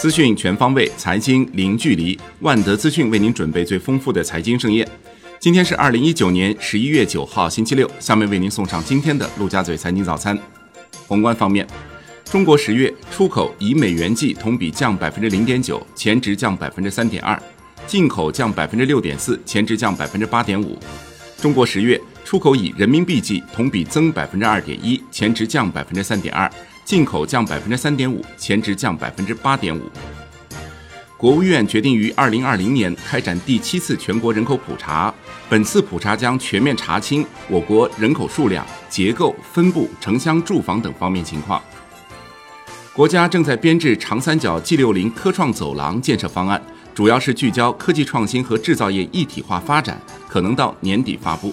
资讯全方位，财经零距离。万德资讯为您准备最丰富的财经盛宴。今天是二零一九年十一月九号，星期六。下面为您送上今天的陆家嘴财经早餐。宏观方面，中国十月出口以美元计同比降百分之零点九，前值降百分之三点二；进口降百分之六点四，前值降百分之八点五。中国十月出口以人民币计同比增百分之二点一，前值降百分之三点二；进口降百分之三点五，前值降百分之八点五。国务院决定于二零二零年开展第七次全国人口普查。本次普查将全面查清我国人口数量、结构、分布、城乡住房等方面情况。国家正在编制长三角 G 六零科创走廊建设方案，主要是聚焦科技创新和制造业一体化发展，可能到年底发布。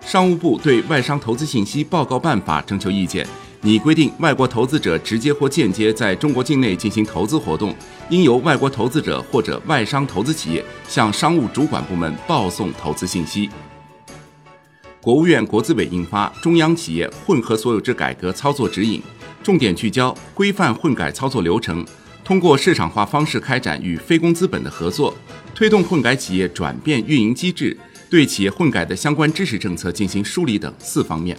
商务部对外商投资信息报告办法征求意见。拟规定，外国投资者直接或间接在中国境内进行投资活动，应由外国投资者或者外商投资企业向商务主管部门报送投资信息。国务院国资委印发《中央企业混合所有制改革操作指引》，重点聚焦规范混改操作流程，通过市场化方式开展与非公资本的合作，推动混改企业转变运营机制，对企业混改的相关支持政策进行梳理等四方面。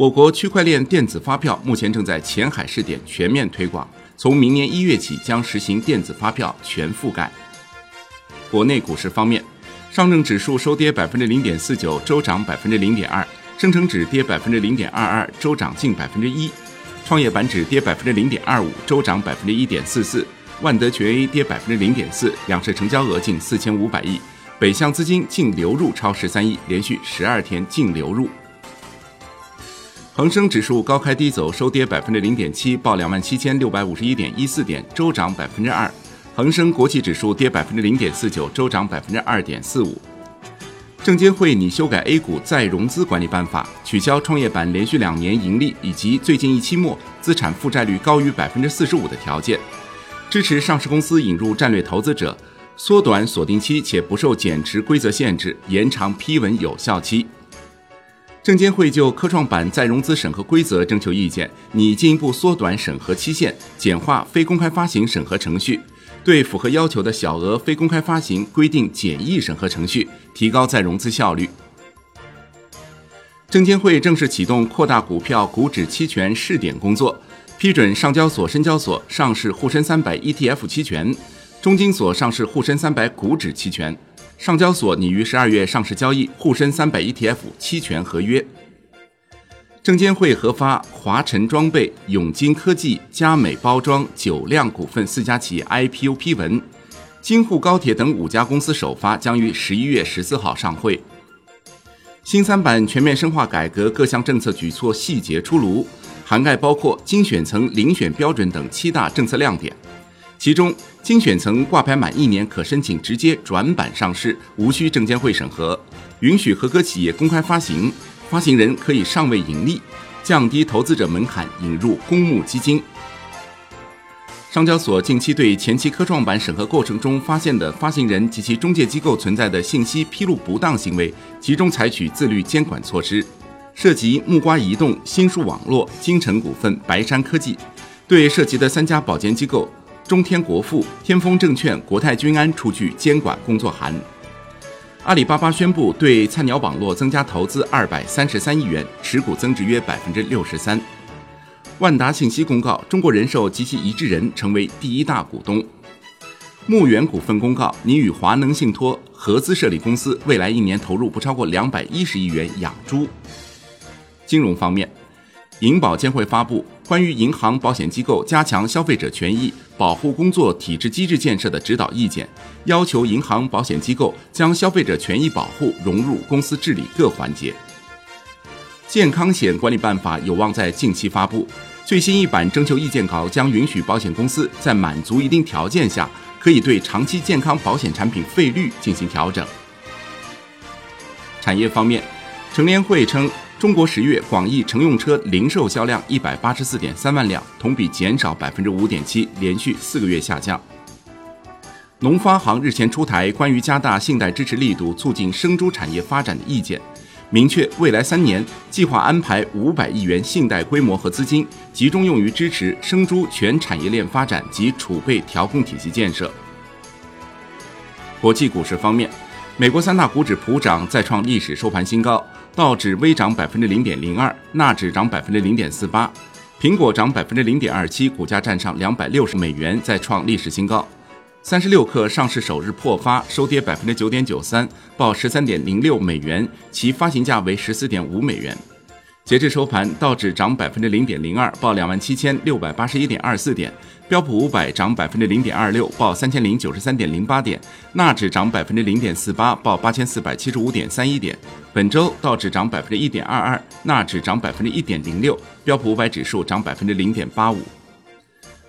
我国区块链电子发票目前正在前海试点全面推广，从明年一月起将实行电子发票全覆盖。国内股市方面，上证指数收跌百分之零点四九，周涨百分之零点二；深成指跌百分之零点二二，周涨近百分之一；创业板指跌百分之零点二五，周涨百分之一点四四；万德全 A 跌百分之零点四，两市成交额近四千五百亿，北向资金净流入超十三亿，连续十二天净流入。恒生指数高开低走，收跌百分之零点七，报两万七千六百五十一点一四点，周涨百分之二。恒生国际指数跌百分之零点四九，周涨百分之二点四五。证监会拟修改 A 股再融资管理办法，取消创业板连续两年盈利以及最近一期末资产负债率高于百分之四十五的条件，支持上市公司引入战略投资者，缩短锁定期且不受减持规则限制，延长批文有效期。证监会就科创板再融资审核规则征求意见，拟进一步缩短审核期限，简化非公开发行审核程序，对符合要求的小额非公开发行规定简易审核程序，提高再融资效率。证监会正式启动扩大股票股指期权试点工作，批准上交所、深交所上市沪深三百 ETF 期权，中金所上市沪深三百股指期权。上交所拟于十二月上市交易沪深三百 ETF 期权合约。证监会核发华晨装备、永金科技、佳美包装、九辆股份四家企业 IPO 批文，京沪高铁等五家公司首发将于十一月十四号上会。新三板全面深化改革各项政策举措细节出炉，涵盖包括精选层遴选标准等七大政策亮点。其中，精选层挂牌满一年可申请直接转板上市，无需证监会审核；允许合格企业公开发行，发行人可以尚未盈利；降低投资者门槛，引入公募基金。上交所近期对前期科创板审核过程中发现的发行人及其中介机构存在的信息披露不当行为，集中采取自律监管措施，涉及木瓜移动、新数网络、金城股份、白山科技，对涉及的三家保荐机构。中天国富、天风证券、国泰君安出具监管工作函。阿里巴巴宣布对菜鸟网络增加投资二百三十三亿元，持股增值约百分之六十三。万达信息公告，中国人寿及其一致人成为第一大股东。牧原股份公告，拟与华能信托合资设立公司，未来一年投入不超过两百一十亿元养猪。金融方面。银保监会发布关于银行保险机构加强消费者权益保护工作体制机制建设的指导意见，要求银行保险机构将消费者权益保护融入公司治理各环节。健康险管理办法有望在近期发布，最新一版征求意见稿将允许保险公司在满足一定条件下，可以对长期健康保险产品费率进行调整。产业方面，成联会称。中国十月广义乘用车零售销量一百八十四点三万辆，同比减少百分之五点七，连续四个月下降。农发行日前出台关于加大信贷支持力度、促进生猪产业发展的意见，明确未来三年计划安排五百亿元信贷规模和资金，集中用于支持生猪全产业链发展及储备调控体系建设。国际股市方面，美国三大股指普涨，再创历史收盘新高，道指微涨百分之零点零二，纳指涨百分之零点四八，苹果涨百分之零点二七，股价站上两百六十美元，再创历史新高。三十六氪上市首日破发，收跌百分之九点九三，报十三点零六美元，其发行价为十四点五美元。截至收盘，道指涨百分之零点零二，报两万七千六百八十一点二四点；标普五百涨百分之零点二六，报三千零九十三点零八点；纳指涨百分之零点四八，报八千四百七十五点三一点。本周道指涨百分之一点二二，纳指涨百分之一点零六，标普五百指数涨百分之零点八五。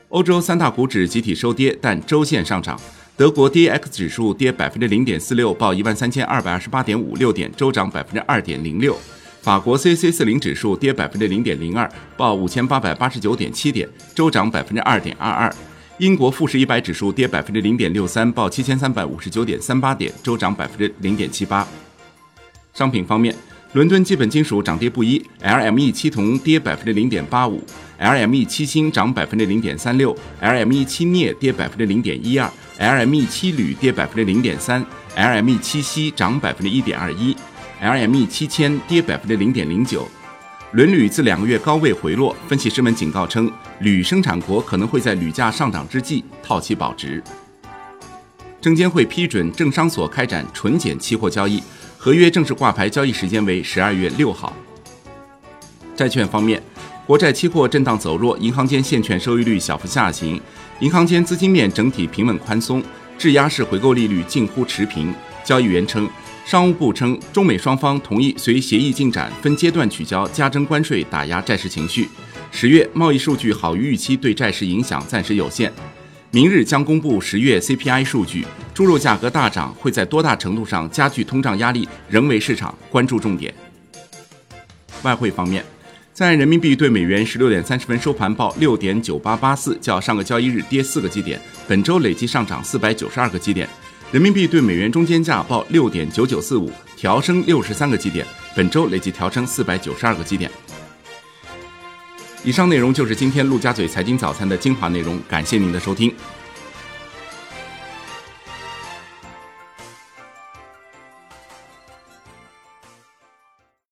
欧洲三大股指集体收跌，但周线上涨。德国 D X 指数跌百分之零点四六，报一万三千二百二十八点五六点，周涨百分之二点零六。法国 C C 四零指数跌百分之零点零二，报五千八百八十九点七点，周涨百分之二点二二。英国富时一百指数跌百分之零点六三，报七千三百五十九点三八点，周涨百分之零点七八。商品方面。伦敦基本金属涨跌不一，LME 七铜跌百分之零点八五，LME 七锌涨百分之零点三六，LME 七镍跌百分之零点一二，LME 七铝跌百分之零点三，LME 七锡涨百分之一点二一，LME 七千跌百分之零点零九。伦铝自两个月高位回落，分析师们警告称，铝生产国可能会在铝价上涨之际套期保值。证监会批准证商所开展纯碱期货交易。合约正式挂牌交易时间为十二月六号。债券方面，国债期货震荡走弱，银行间现券收益率小幅下行，银行间资金面整体平稳宽松，质押式回购利率近乎持平。交易员称，商务部称中美双方同意随协议进展分阶段取消加征关税，打压债市情绪。十月贸易数据好于预期，对债市影响暂时有限。明日将公布十月 CPI 数据，猪肉价格大涨会在多大程度上加剧通胀压力，仍为市场关注重点。外汇方面，在人民币对美元十六点三十分收盘报六点九八八四，较上个交易日跌四个基点，本周累计上涨四百九十二个基点。人民币对美元中间价报六点九九四五，调升六十三个基点，本周累计调升四百九十二个基点。以上内容就是今天陆家嘴财经早餐的精华内容，感谢您的收听。